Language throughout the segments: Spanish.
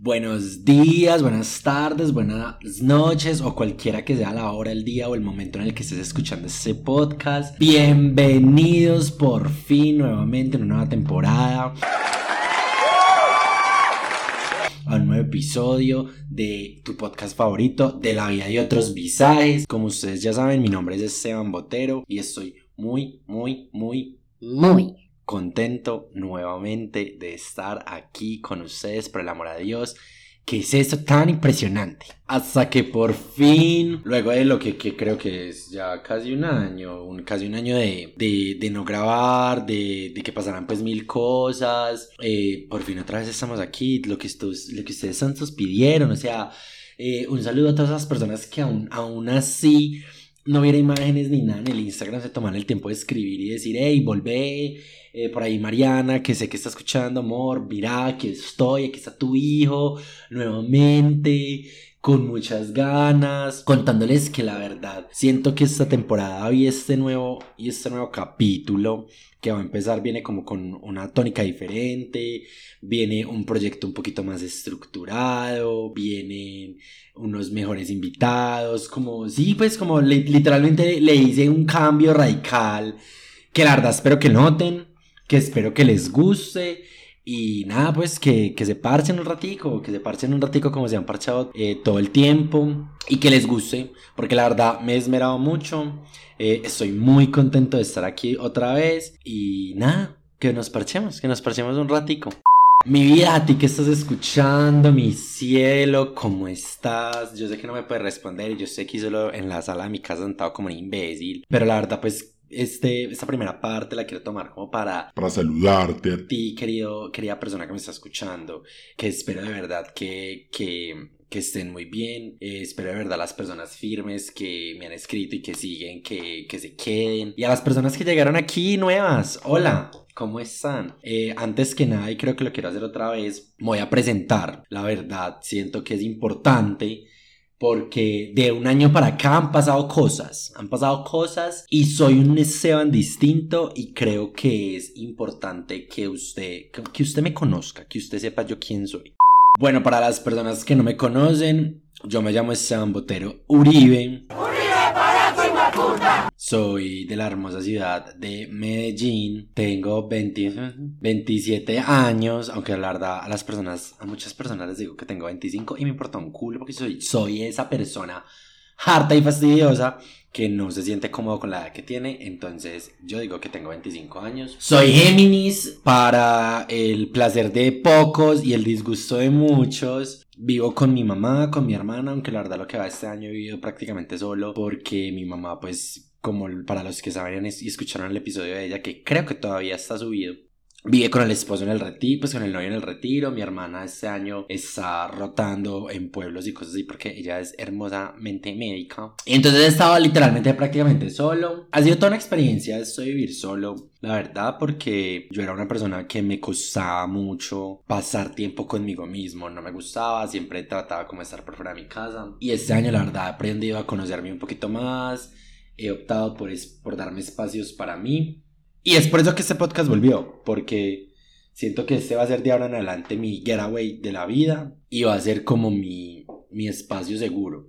Buenos días, buenas tardes, buenas noches o cualquiera que sea la hora, el día o el momento en el que estés escuchando este podcast. Bienvenidos por fin nuevamente en una nueva temporada. A un nuevo episodio de tu podcast favorito de la vida y otros visajes. Como ustedes ya saben, mi nombre es Esteban Botero y estoy muy, muy, muy, Muy. Contento nuevamente de estar aquí con ustedes, por el amor a Dios. ¿Qué es esto tan impresionante? Hasta que por fin, luego de lo que, que creo que es ya casi un año, un, casi un año de, de, de no grabar, de, de que pasaran pues mil cosas, eh, por fin otra vez estamos aquí, lo que, estos, lo que ustedes tantos pidieron, o sea, eh, un saludo a todas las personas que aún, aún así no hubiera imágenes ni nada en el Instagram, se toman el tiempo de escribir y decir, hey, volvé, eh, por ahí Mariana, que sé que está escuchando, amor, mira, aquí estoy, aquí está tu hijo, nuevamente, con muchas ganas, contándoles que la verdad, siento que esta temporada y este nuevo, y este nuevo capítulo que va a empezar viene como con una tónica diferente, viene un proyecto un poquito más estructurado, vienen unos mejores invitados, como, sí, pues como li- literalmente le hice un cambio radical que la verdad espero que noten, que espero que les guste y nada, pues que, que se parchen un ratico, que se parchen un ratico como se han parchado eh, todo el tiempo y que les guste, porque la verdad me he esmerado mucho, eh, estoy muy contento de estar aquí otra vez y nada, que nos parchemos, que nos parchemos un ratico. Mi vida, a ti que estás escuchando, mi cielo, ¿cómo estás? Yo sé que no me puedes responder, yo sé que solo en la sala de mi casa sentado como un imbécil, pero la verdad pues este, esta primera parte la quiero tomar como para para saludarte a ti. querido, querida persona que me está escuchando, que espero de verdad que, que, que estén muy bien, eh, espero de verdad las personas firmes que me han escrito y que siguen, que, que se queden, y a las personas que llegaron aquí nuevas, hola. ¿Cómo están? Eh, antes que nada, y creo que lo quiero hacer otra vez, me voy a presentar. La verdad, siento que es importante porque de un año para acá han pasado cosas, han pasado cosas y soy un Esteban distinto y creo que es importante que usted, que, usted me conozca, que usted sepa yo quién soy. Bueno, para las personas que no me conocen, yo me llamo Esteban Botero Uribe. Soy de la hermosa ciudad de Medellín. Tengo 20 27 años. Aunque la verdad, a las personas, a muchas personas les digo que tengo 25 y me importa un culo porque soy, soy esa persona harta y fastidiosa que no se siente cómodo con la edad que tiene. Entonces, yo digo que tengo 25 años. Soy Géminis para el placer de pocos y el disgusto de muchos. Vivo con mi mamá, con mi hermana, aunque la verdad lo que va este año he vivido prácticamente solo porque mi mamá pues como para los que saben y escucharon el episodio de ella que creo que todavía está subido. Vive con el esposo en el retiro, pues con el novio en el retiro. Mi hermana este año está rotando en pueblos y cosas así porque ella es hermosamente médica. Entonces he estado literalmente prácticamente solo. Ha sido toda una experiencia esto de vivir solo. La verdad porque yo era una persona que me costaba mucho pasar tiempo conmigo mismo. No me gustaba, siempre trataba como estar por fuera de mi casa. Y este año la verdad he aprendido a conocerme un poquito más. He optado por, por darme espacios para mí. Y es por eso que este podcast volvió, porque siento que este va a ser de ahora en adelante mi getaway de la vida y va a ser como mi, mi espacio seguro.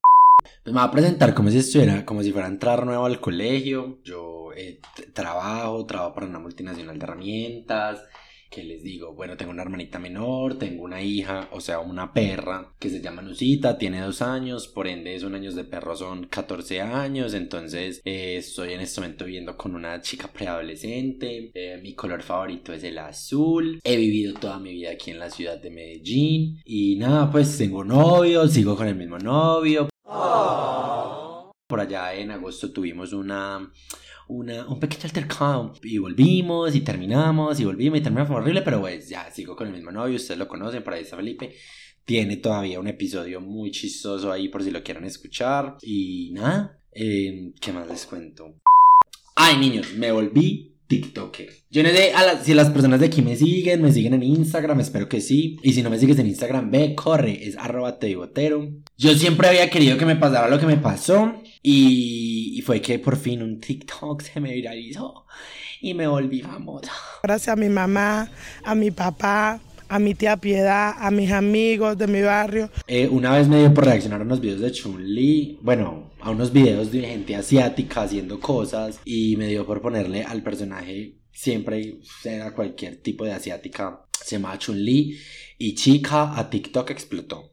Pues me va a presentar como si estuviera, como si fuera a entrar nuevo al colegio. Yo eh, trabajo, trabajo para una multinacional de herramientas. Que les digo, bueno, tengo una hermanita menor, tengo una hija, o sea, una perra que se llama Nusita, tiene dos años, por ende, son años de perro, son 14 años. Entonces, eh, estoy en este momento viviendo con una chica preadolescente. eh, mi color favorito es el azul. He vivido toda mi vida aquí en la ciudad de Medellín. Y nada, pues tengo novio, sigo con el mismo novio. Por allá en agosto tuvimos una, una, un pequeño altercado y volvimos y terminamos y volvimos y terminamos, fue horrible, pero pues ya sigo con el mismo novio, ustedes lo conocen, por ahí está Felipe. Tiene todavía un episodio muy chistoso ahí por si lo quieren escuchar. Y nada, eh, ¿qué más les cuento? Ay, niños, me volví TikToker. Yo no sé a la- si las personas de aquí me siguen, me siguen en Instagram, espero que sí. Y si no me sigues en Instagram, ve, corre, es arroba tebotero. Yo siempre había querido que me pasara lo que me pasó. Y, y fue que por fin un TikTok se me viralizó y me volví famosa. Gracias a mi mamá, a mi papá, a mi tía Piedad, a mis amigos de mi barrio. Eh, una vez me dio por reaccionar a unos videos de Chun-Li, bueno, a unos videos de gente asiática haciendo cosas y me dio por ponerle al personaje siempre, sea cualquier tipo de asiática, se llama Chun-Li y chica a TikTok explotó.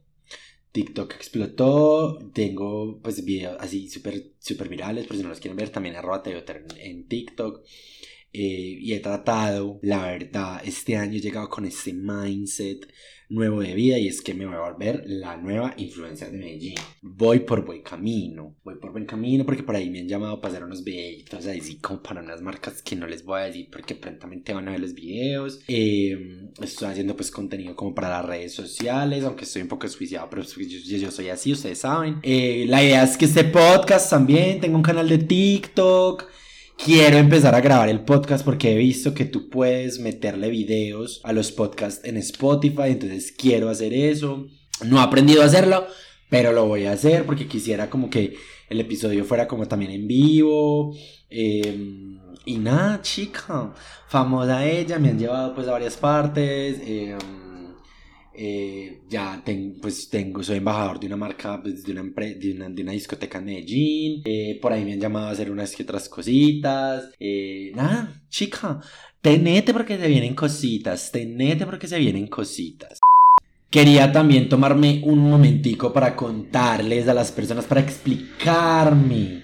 TikTok explotó, tengo pues videos así súper super virales, por si no los quieren ver, también arroba en, en TikTok. Eh, y he tratado, la verdad, este año he llegado con este mindset nuevo de vida y es que me voy a volver la nueva influencia de Medellín. Voy por buen camino, voy por buen camino porque por ahí me han llamado para hacer unos videitos así como para unas marcas que no les voy a decir porque prontamente van a ver los videos. Em, estoy haciendo pues contenido como para las redes sociales, aunque estoy un poco desjuiciado, pero yo, yo, soy así, ustedes saben. Eh, la idea es que este podcast también, tengo un canal de TikTok quiero empezar a grabar el podcast porque he visto que tú puedes meterle videos a los podcasts en Spotify, entonces quiero hacer eso. No he aprendido a hacerlo, pero lo voy a hacer porque quisiera como que el episodio fuera como también en vivo. Em, y nada, chica, famosa ella, me han llevado pues a varias partes. Eh, eh, ya pues tengo, soy embajador de una marca, pues, de, una de, una, discoteca en Medellín. Eh, por ahí me han llamado a hacer unas que otras cositas. Eh, nada, chica, tenete porque se vienen cositas, tenete porque se vienen cositas. Quería también tomarme un momentico para contarles a las personas, para explicarme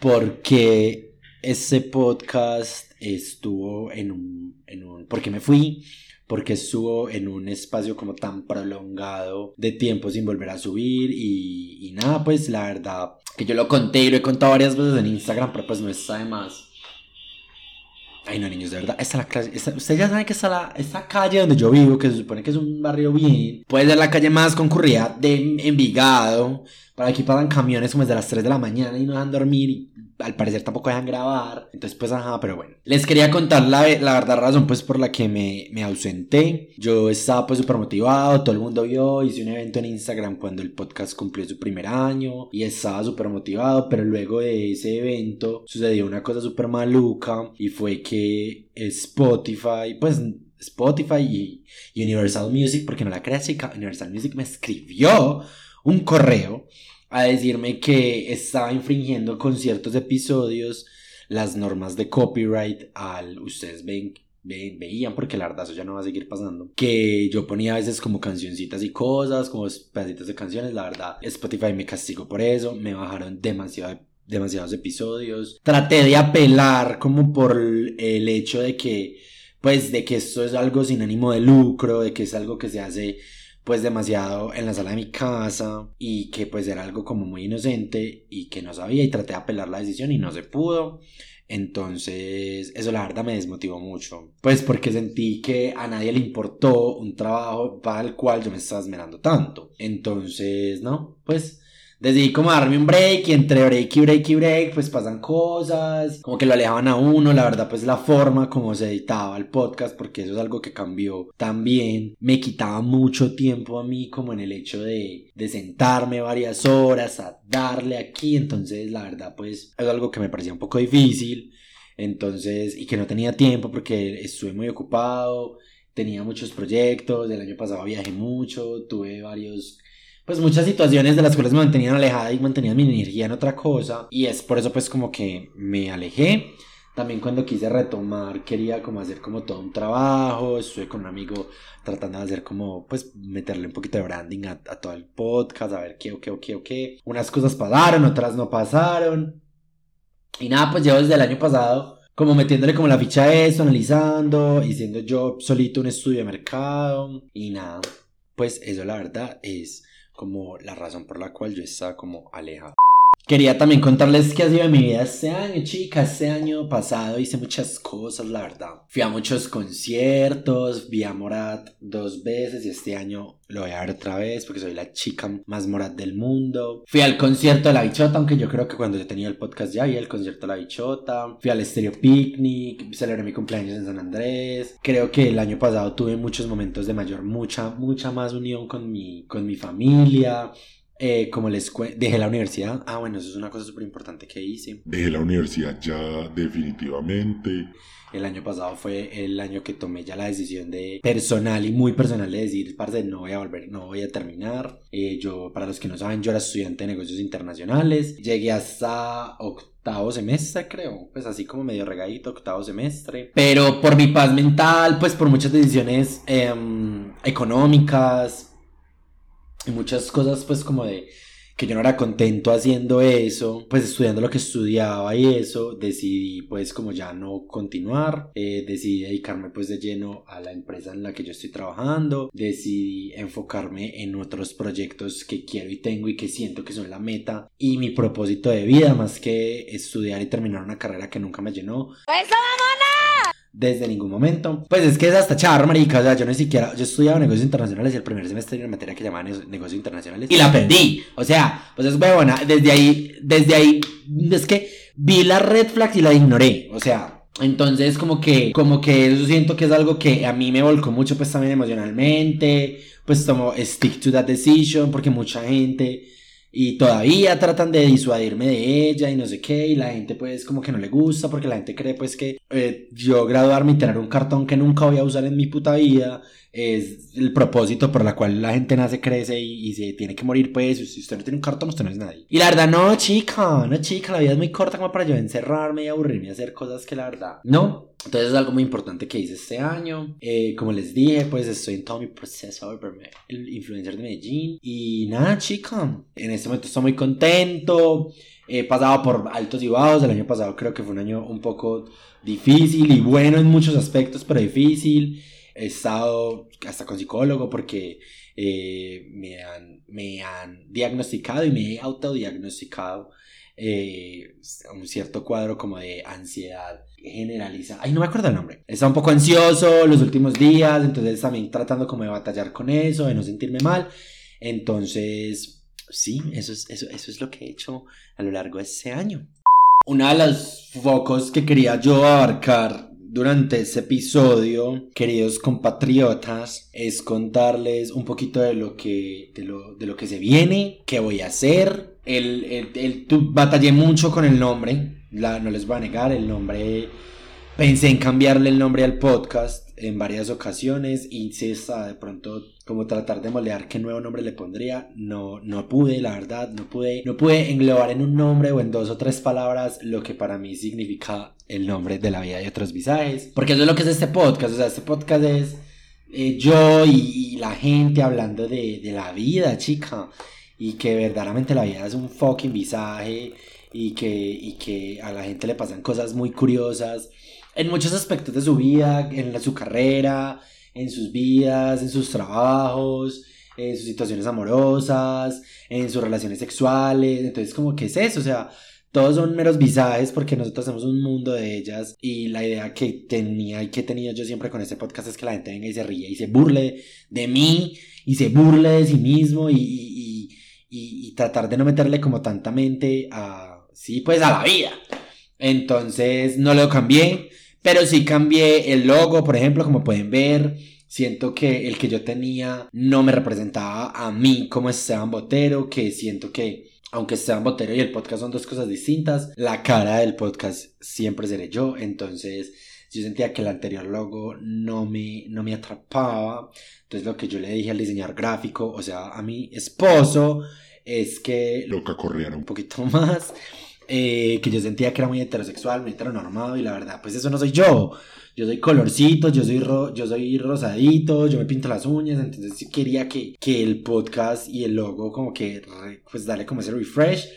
por qué ese podcast estuvo en un, en un, porque me fui porque estuvo en un espacio como tan prolongado de tiempo sin volver a subir y, nada, pues la verdad que yo lo conté y lo he contado varias veces en Instagram, pero pues no está de más. Ay, no, niños, de verdad, esta la calle, ustedes ya saben que está la, esta calle donde yo vivo, que se supone que es un barrio bien, puede ser la calle más concurrida de Envigado. Para aquí pasan camiones como desde las 3 de la mañana y no dejan dormir al parecer tampoco dejan grabar. Entonces, pues, ajá, pero bueno. Les quería contar la, la verdad razón, pues, por la que me, me ausenté. Yo estaba, pues, súper motivado, todo el mundo vio, hice un evento en Instagram cuando el podcast cumplió su primer año y estaba súper motivado, pero luego de ese evento sucedió una cosa súper maluca y fue que Spotify, pues, Spotify y Universal Music, porque no la creas chica, Universal Music me escribió un correo a decirme que estaba infringiendo con ciertos episodios las normas de copyright al ustedes ven, veían porque la verdad eso ya no va a seguir pasando que yo ponía a veces como cancioncitas y cosas como pedacitos de canciones la verdad Spotify me castigó por eso me bajaron demasiado demasiados episodios. Traté de apelar como por el hecho de que pues de que esto es algo sin ánimo de lucro de que es algo que se hace pues demasiado en la sala de mi casa y que pues era algo como muy inocente y que no sabía y traté de apelar la decisión y no se pudo. Entonces, eso la verdad me desmotivó mucho. Pues porque sentí que a nadie le importó un trabajo para el cual yo me estaba esmerando tanto. Entonces, no, pues decidí como darme un break y entre break y break y break pues pasan cosas, como que lo alejaban a uno, la verdad pues la forma como se editaba el podcast porque eso es algo que cambió también, me quitaba mucho tiempo a mí como en el hecho de, de sentarme varias horas a darle aquí, entonces la verdad pues es algo que me parecía un poco difícil, entonces y que no tenía tiempo porque estuve muy ocupado, tenía muchos proyectos, el año pasado viajé mucho, tuve varios pues muchas situaciones de las cuales me mantenían alejada y mantenían mi energía en otra cosa y es por eso pues como que me alejé. También cuando quise retomar quería como hacer como todo un trabajo, estuve con un amigo tratando de hacer como pues meterle un poquito de branding a, todo el podcast, a ver qué, qué, qué, qué. Unas cosas pasaron, otras no pasaron. Y nada, pues llevo desde el año pasado como metiéndole como la ficha a eso, analizando y siendo yo solito un estudio de mercado y nada, pues eso la verdad es como la razón por la cual yo estaba como alejado. Quería también contarles qué ha sido de mi vida este año, chicas. Este año pasado hice muchas cosas, la verdad. Fui a muchos conciertos, vi a Morat dos veces y este año lo voy a ver otra vez porque soy la chica más Morat del mundo. Fui al concierto de la bichota, aunque yo creo que cuando yo tenía el podcast ya vi el concierto de la bichota. Fui al Estéreo Picnic, celebré mi cumpleaños en San Andrés. Creo que el año pasado tuve muchos momentos de mayor, mucha, mucha más unión con mi, con mi familia. Eh, como les dejé la universidad. Ah, bueno, eso es una cosa súper importante que hice. Dejé la universidad ya definitivamente. El año pasado fue el año que tomé ya la decisión de personal y muy personal de decir, parce, no voy a volver, no voy a terminar. Eh, yo, para los que no saben, yo era estudiante de negocios internacionales. Llegué hasta octavo semestre, creo. Pues así como medio regadito, octavo semestre. Pero por mi paz mental, pues por muchas decisiones em, económicas y muchas cosas, pues como de que yo no era contento haciendo eso, pues estudiando lo que estudiaba y eso, decidí pues como ya no continuar, eh, decidí dedicarme pues de lleno a la empresa en la que yo estoy trabajando, decidí enfocarme en otros proyectos que quiero y tengo y que siento que son la meta y mi propósito de vida más que estudiar y terminar una carrera que nunca me llenó. ¡Eso, desde ningún momento. Pues es que es hasta charro, marica. O sea, yo ni siquiera. Yo estudiaba negocios internacionales y el primer semestre era una materia que llamaba negocios internacionales. Y la aprendí. O sea, pues es buena. Desde ahí, desde ahí, es que vi la red flag y la ignoré. O sea. Entonces como que, como que eso siento que es algo que a mí me volcó mucho pues también emocionalmente, pues como stick to that decision, porque mucha gente y todavía tratan de disuadirme de ella y no sé qué, y la gente pues como que no le gusta porque la gente cree pues que eh, yo graduarme y tener un cartón que nunca voy a usar en mi puta vida es el propósito por la cual la gente nace, crece y, se tiene que morir, pues, si usted no tiene un cartón, usted no es nadie. Y la verdad, no, chica, no, chica, la vida es muy corta como para yo encerrarme y aburrirme y hacer cosas que la verdad, no. Entonces es algo muy importante que hice este año. Eh, como les dije, pues estoy en todo mi proceso de el influencer de Medellín. Y nada, chica, en este momento estoy muy contento. He pasado por altos y bajos. El año pasado creo que fue un año un poco difícil y bueno en muchos aspectos, pero difícil. He estado hasta con psicólogo porque eh, me, han, me han diagnosticado y me he autodiagnosticado eh, un cierto cuadro como de ansiedad generaliza. Ay, no me acuerdo el nombre. Está un poco ansioso los últimos días, entonces también tratando como de batallar con eso, de no sentirme mal. Entonces, sí, eso es, eso, eso es lo que he hecho a lo largo de ese año. Uno de los focos que quería yo abarcar durante este episodio, queridos compatriotas, es contarles un poquito de lo que, de lo, de lo que se viene, qué voy a hacer. El, el, el, batallé mucho con el nombre, la, no les voy a negar, el nombre, pensé en cambiarle el nombre al podcast en varias ocasiones y si está de pronto como tratar de moldear qué nuevo nombre le pondría, no, no pude, la verdad, no pude, no pude englobar en un nombre o en dos o tres palabras lo que para mí significa el nombre de la vida de otros visajes, porque eso es lo que es este podcast, o sea, este podcast es eh, yo y, la gente hablando de, de la vida, chica, y que verdaderamente la vida es un fucking visaje y que, y que a la gente le pasan cosas muy curiosas en muchos aspectos de su vida, en su carrera, en sus vidas, en sus trabajos, en sus situaciones amorosas, en sus relaciones sexuales. Entonces, como que es eso, o sea, todos son meros visajes porque nosotros hacemos un mundo de ellas y la idea que tenía y que he tenido yo siempre con este podcast es que la gente venga y se ríe y se burle de mí y se burle de sí mismo y, y, y, y tratar de no meterle como tanta mente a, sí, pues a la vida. Entonces no lo cambié. Pero sí cambié el logo, por ejemplo, como pueden ver. Siento que el que yo tenía no me representaba a mí como Esteban Botero, que siento que aunque Esteban Botero y el podcast son dos cosas distintas, la cara del podcast siempre seré yo. Entonces yo sentía que el anterior logo no me, no me atrapaba. Entonces lo que yo le dije al diseñador gráfico, o sea, a mi esposo, es que... Loca corriera un poquito más eh, que yo sentía que era muy heterosexual, muy heteronormado, y la verdad, pues eso no soy yo. Yo soy colorcito, yo soy, yo soy rosadito, yo me pinto las uñas, entonces sí quería que, que el podcast y el logo como que, pues darle como ese refresh.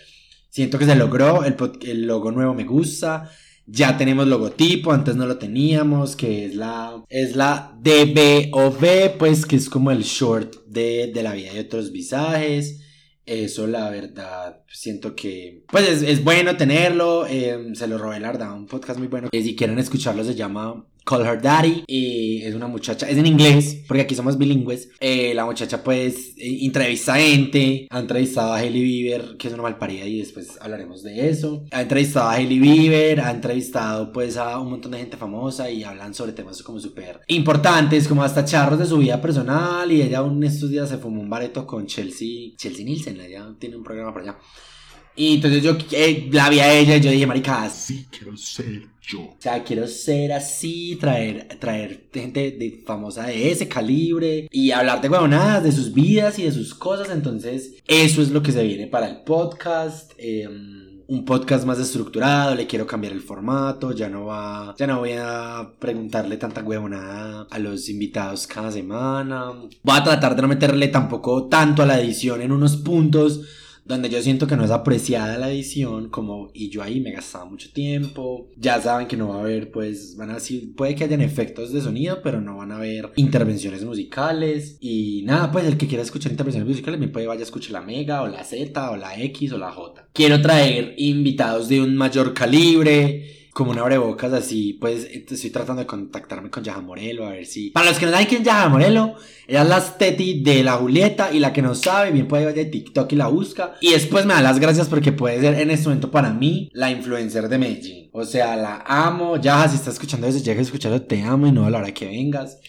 Siento que se logró, el, el logo nuevo me gusta, ya tenemos logotipo, antes no lo teníamos, que es la, es la DBOV, pues que es como el short de, de la vida de otros visajes. Eso, la verdad, siento que, pues es, es bueno tenerlo. Eh, se lo robé, la verdad, un podcast muy bueno. si quieren escucharlo, se llama Call Her Daddy. Y es una muchacha, es en inglés, porque aquí somos bilingües. Eh, la muchacha, pues, eh, entrevista gente. Ha entrevistado a Hailey Bieber, que es una malparida, y después hablaremos de eso. Ha entrevistado a Hailey Bieber, ha entrevistado, pues, a un montón de gente famosa y hablan sobre temas como súper importantes, como hasta charros de su vida personal. Y ella, en estos días, se fumó un bareto con Chelsea, Chelsea Nielsen, ella tiene un programa por allá. Y entonces yo eh, la vi a ella y yo dije, marica, Sí, quiero ser yo. o sea, quiero ser así, traer, traer gente de, famosa de ese calibre y hablar de huevonadas, de sus vidas y de sus cosas. Entonces, eso es lo que se viene para el podcast. eh, un podcast más estructurado, le quiero cambiar el formato, ya no va, ya no voy a preguntarle tanta huevonada a los invitados cada semana. Voy a tratar de no meterle tampoco tanto a la edición en unos puntos donde yo siento que no es apreciada la edición, como y yo ahí me gastaba mucho tiempo. Ya saben que no va a haber, pues, van a decir, puede que hayan efectos de sonido, pero no van a haber intervenciones musicales. Y nada, pues el que quiera escuchar intervenciones musicales, me puede vaya a la Mega, o la Z, o la X, o la J. Quiero traer invitados de un mayor calibre como un abrebocas así, pues estoy tratando de contactarme con Yaja Morelo a ver si... Para los que no saben quién es Yaja Morelo, ella es la Steti de la Julieta y la que no sabe, bien puede ir a TikTok y la busca. Y después me da las gracias porque puede ser en este momento para mí la influencer de Medellín. O sea, la amo. Yaja, si estás escuchando eso, llega a escucharlo, te amo y no a la hora que vengas.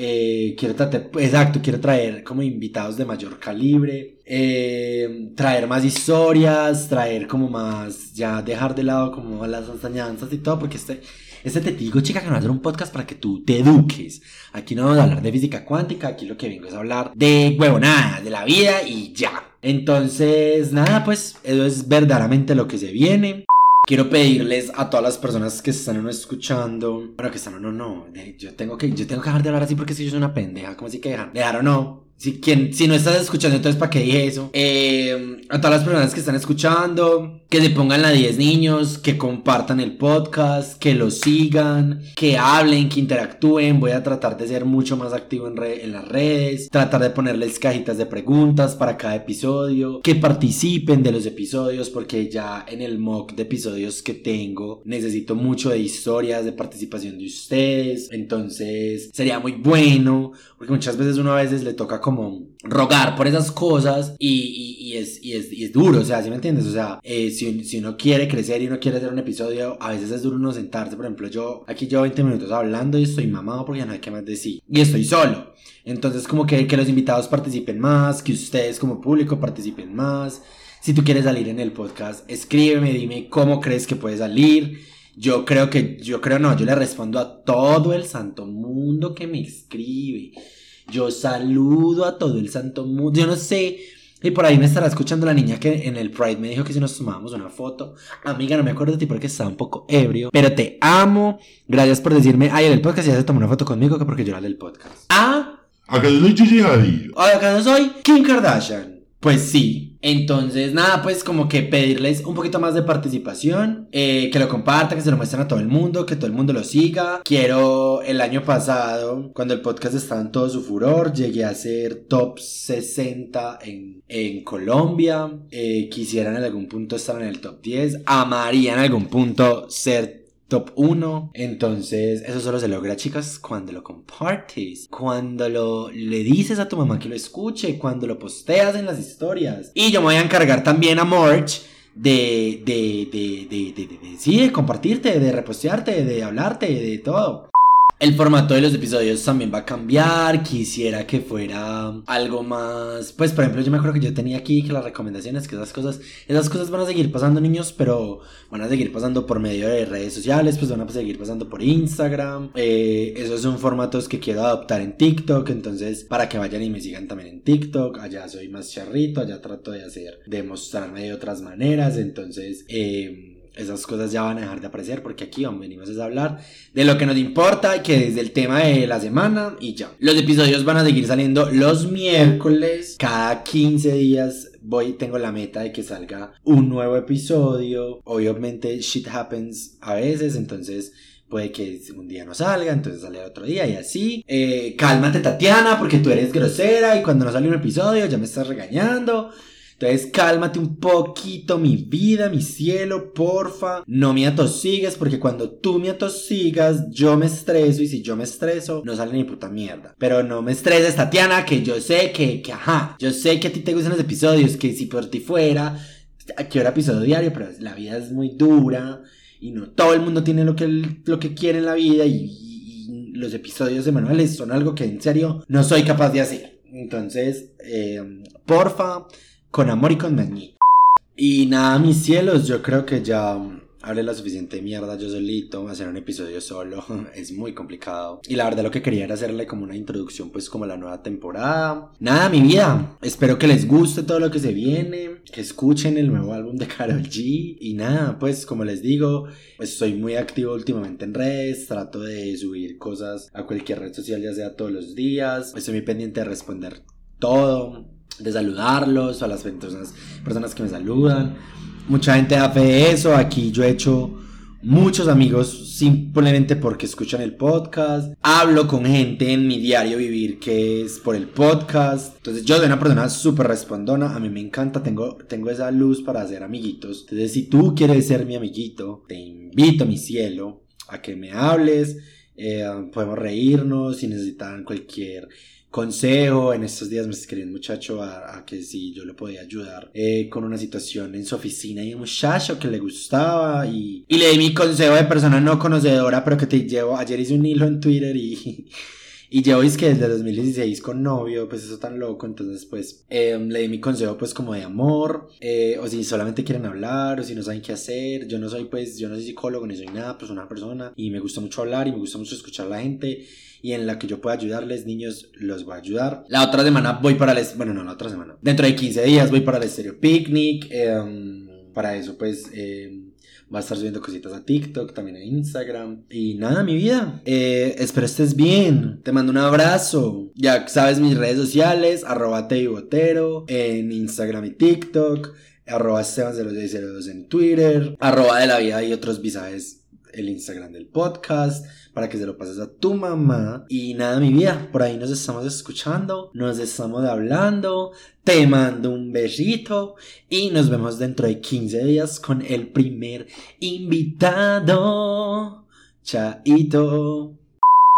Eh, quiero tratar, exacto, quiero traer como invitados de mayor calibre, eh, traer más historias, traer como más, ya dejar de lado como las enseñanzas y todo, porque este, este te digo, chica, que no va a hacer un podcast para que tú te eduques. Aquí no vamos a hablar de física cuántica, aquí lo que vengo es a hablar de huevonada, de la vida y ya. Entonces, nada, pues eso es verdaderamente lo que se viene. Quiero pedirles a todas las personas que están no escuchando, bueno, que están no, no, de- yo tengo que, yo tengo que dejar de hablar así porque si yo soy una pendeja, ¿cómo así que dejar? Dejar o no. Si, quien, si no estás escuchando, entonces ¿para qué dije eso? Eh, a todas las personas que están escuchando, que se pongan la 10 niños, que compartan el podcast, que lo sigan, que hablen, que interactúen. Voy a tratar de ser mucho más activo en, re- en las redes, tratar de ponerles cajitas de preguntas para cada episodio, que participen de los episodios, porque ya en el mock de episodios que tengo necesito mucho de historias, de participación de ustedes. Entonces sería muy bueno, porque muchas veces uno a veces le toca como rogar por esas cosas y, es, y, es, duro, o sea, ¿sí me entiendes? O sea, eh, si, uno quiere crecer y uno quiere hacer un episodio, a veces es duro uno sentarse, por ejemplo, yo aquí llevo 20 minutos hablando y estoy mamado porque no hay que más decir. Y estoy solo. Entonces como que, que los invitados participen más, que ustedes como público participen más. Si tú quieres salir en el podcast, escríbeme, dime cómo crees que puede salir. Yo creo que, yo creo no, yo le respondo a todo el santo mundo que me escribe. Yo saludo a todo el santo mundo. Yo no sé. Y por ahí me estará escuchando la niña que en el Pride me dijo que si nos tomábamos una foto. Amiga, no me acuerdo de ti porque estaba un poco ebrio. Pero te amo. Gracias por decirme, ay, en el podcast ya se tomó una foto conmigo que porque yo era del podcast. Ah, Acá yo soy Gigi Hadid. ¿Acaso soy Kim Kardashian? Pues sí. Entonces, nada, pues como que pedirles un poquito más de participación, eh, que lo compartan, que se lo muestren a todo el mundo, que todo el mundo lo siga. Quiero, el año pasado, cuando el podcast estaba en todo su furor, llegué a ser top 60 en, en Colombia. Eh, quisiera en algún punto estar en el top 10. Amaría en algún punto ser top 1. Entonces, eso solo se logra, chicas, cuando lo compartes, cuando lo le dices a tu mamá que lo escuche, cuando lo posteas en las historias. Y yo me voy a encargar también a March de, de, de, de, de, sí, de compartirte, de repostearte, de hablarte, de todo. El formato de los episodios también va a cambiar. Quisiera que fuera algo más. Pues, por ejemplo, yo me acuerdo que yo tenía aquí que las recomendaciones, que esas cosas, esas cosas van a seguir pasando, niños, pero van a seguir pasando por medio de redes sociales, pues van a seguir pasando por Instagram. Eh, esos son formatos que quiero adoptar en TikTok, entonces para que vayan y me sigan también en TikTok. Allá soy más charrito, allá trato de hacer, de mostrarme de otras maneras, entonces. Eh, esas cosas ya van a dejar de aparecer porque aquí vamos, venimos a hablar de lo que nos importa, que es el tema de la semana y ya. Los episodios van a seguir saliendo los miércoles, cada 15 días voy, tengo la meta de que salga un nuevo episodio. Obviamente shit happens a veces, entonces puede que un día no salga, entonces sale otro día y así. Eh, cálmate Tatiana porque tú eres grosera y cuando no sale un episodio ya me estás regañando. Entonces cálmate un poquito mi vida, mi cielo, porfa. No me atosigues porque cuando tú me atosigas yo me estreso y si yo me estreso no sale ni puta mierda. Pero no me estreses Tatiana que yo sé que, que ajá, yo sé que a ti te gustan los episodios, que si por ti fuera, aquí era episodio diario, pero la vida es muy dura y no todo el mundo tiene lo que, lo que quiere en la vida y los episodios semanales son algo que en serio no soy capaz de hacer. Entonces, eh, porfa con amor y con mañito. Y nada, mis cielos, yo creo que ya hablé la suficiente mierda yo solito, hacer un episodio solo es muy complicado. Y la verdad lo que quería era hacerle como una introducción pues como a la nueva temporada. Nada, mi vida, espero que les guste todo lo que se viene, que escuchen el nuevo álbum de Karol G. Y nada, pues como les digo, pues estoy muy activo últimamente en redes, trato de subir cosas a cualquier red social ya sea todos los días, estoy muy pendiente de responder todo, de saludarlos a las personas, personas que me saludan. Mucha gente hace eso. Aquí yo he hecho muchos amigos simplemente porque escuchan el podcast. Hablo con gente en mi diario vivir que es por el podcast. Entonces yo soy una persona súper respondona. A mí me encanta. Tengo, tengo esa luz para hacer amiguitos. Entonces si tú quieres ser mi amiguito, te invito, mi cielo, a que me hables. Eh, podemos reírnos si necesitan cualquier consejo. En estos días me escribió un muchacho a, que si yo le podía ayudar eh, con una situación en su oficina y un muchacho que le gustaba y, y le di mi consejo de persona no conocedora, pero que te llevo. Ayer hice un hilo en Twitter y. Y llevo es que desde 2016 con novio, pues eso tan loco, entonces pues eh, le di mi consejo pues como de amor, eh, o si solamente quieren hablar, o si no saben qué hacer, yo no soy pues, yo no soy psicólogo ni soy nada, pues una persona, y me gusta mucho hablar y me gusta mucho escuchar a la gente, y en la que yo pueda ayudarles, niños, los voy a ayudar. La otra semana voy para el, bueno, no, la otra semana, dentro de 15 días voy para el Stereo Picnic, em, para eso pues... Eh, Va a estar subiendo cositas a TikTok, también a Instagram. Y nada, mi vida. Eh, espero estés bien. Te mando un abrazo. Ya sabes mis redes sociales, arroba Botero en Instagram y TikTok, arroba Esteban0602 en Twitter, arroba de la vida y otros visajes el Instagram del podcast para que se lo pases a tu mamá. Y nada, mi vida, por ahí nos estamos escuchando, nos estamos hablando. Te mando un besito y nos vemos dentro de 15 días con el primer invitado. Chaito.